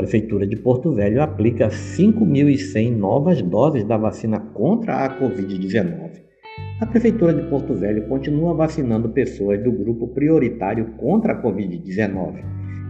Prefeitura de Porto Velho aplica 5.100 novas doses da vacina contra a Covid-19. A Prefeitura de Porto Velho continua vacinando pessoas do grupo prioritário contra a Covid-19.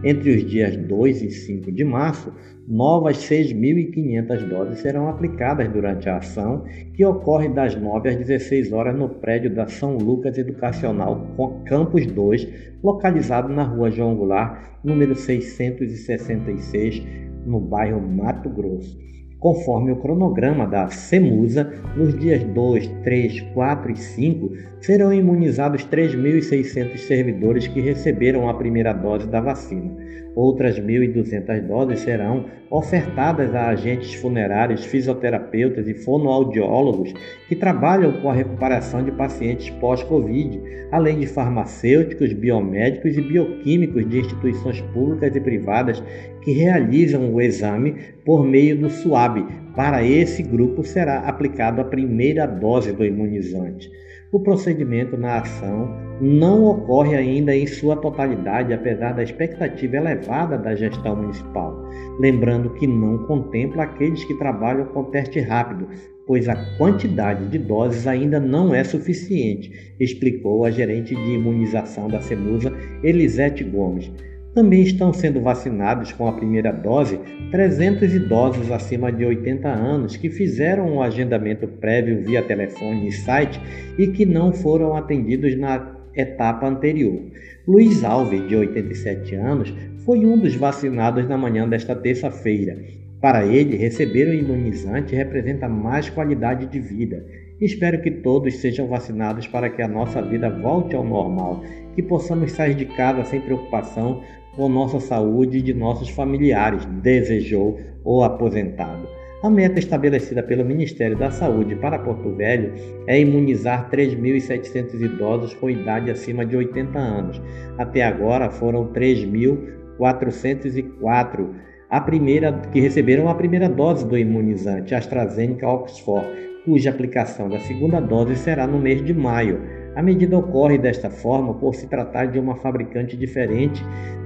Entre os dias 2 e 5 de março, novas 6.500 doses serão aplicadas durante a ação, que ocorre das 9 às 16 horas no prédio da São Lucas Educacional Campus 2, localizado na rua João Goulart, número 666, no bairro Mato Grosso conforme o cronograma da CEMUSA, nos dias 2, 3, 4 e 5 serão imunizados 3.600 servidores que receberam a primeira dose da vacina. Outras 1.200 doses serão ofertadas a agentes funerários, fisioterapeutas e fonoaudiólogos que trabalham com a recuperação de pacientes pós-Covid, além de farmacêuticos, biomédicos e bioquímicos de instituições públicas e privadas que realizam o exame por meio do SUAB. Para esse grupo será aplicada a primeira dose do imunizante. O procedimento na ação não ocorre ainda em sua totalidade, apesar da expectativa elevada da gestão municipal. Lembrando que não contempla aqueles que trabalham com teste rápido, pois a quantidade de doses ainda não é suficiente, explicou a gerente de imunização da CEMUSA, Elisete Gomes. Também estão sendo vacinados com a primeira dose 300 idosos acima de 80 anos que fizeram um agendamento prévio via telefone e site e que não foram atendidos na etapa anterior. Luiz Alves, de 87 anos, foi um dos vacinados na manhã desta terça-feira. Para ele, receber o imunizante representa mais qualidade de vida. Espero que todos sejam vacinados para que a nossa vida volte ao normal, que possamos sair de casa sem preocupação com nossa saúde e de nossos familiares, desejou o aposentado. A meta estabelecida pelo Ministério da Saúde para Porto Velho é imunizar 3.700 idosos com idade acima de 80 anos. Até agora foram 3.404 a primeira que receberam a primeira dose do imunizante AstraZeneca Oxford, cuja aplicação da segunda dose será no mês de maio. A medida ocorre desta forma por se tratar de uma fabricante diferente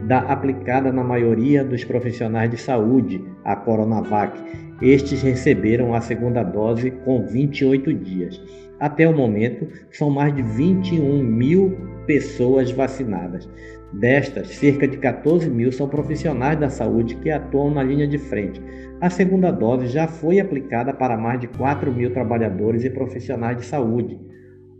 da aplicada na maioria dos profissionais de saúde, a Coronavac. Estes receberam a segunda dose com 28 dias. Até o momento, são mais de 21 mil pessoas vacinadas. Destas, cerca de 14 mil são profissionais da saúde que atuam na linha de frente. A segunda dose já foi aplicada para mais de 4 mil trabalhadores e profissionais de saúde.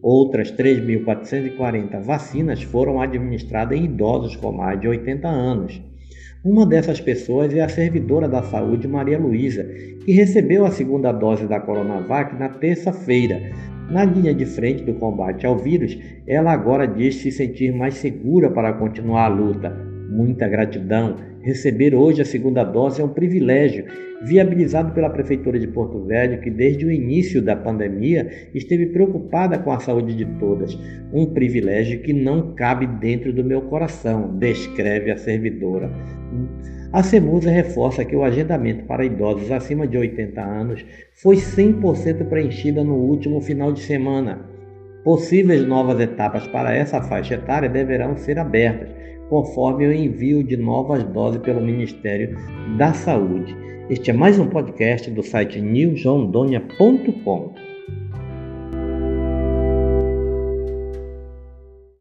Outras 3.440 vacinas foram administradas em idosos com mais de 80 anos. Uma dessas pessoas é a servidora da saúde Maria Luísa, que recebeu a segunda dose da Coronavac na terça-feira. Na linha de frente do combate ao vírus, ela agora diz se sentir mais segura para continuar a luta. Muita gratidão. Receber hoje a segunda dose é um privilégio, viabilizado pela Prefeitura de Porto Velho, que desde o início da pandemia esteve preocupada com a saúde de todas. Um privilégio que não cabe dentro do meu coração, descreve a servidora. A CEMUSA reforça que o agendamento para idosos acima de 80 anos foi 100% preenchida no último final de semana. Possíveis novas etapas para essa faixa etária deverão ser abertas conforme o envio de novas doses pelo Ministério da Saúde. Este é mais um podcast do site newsrondônia.com.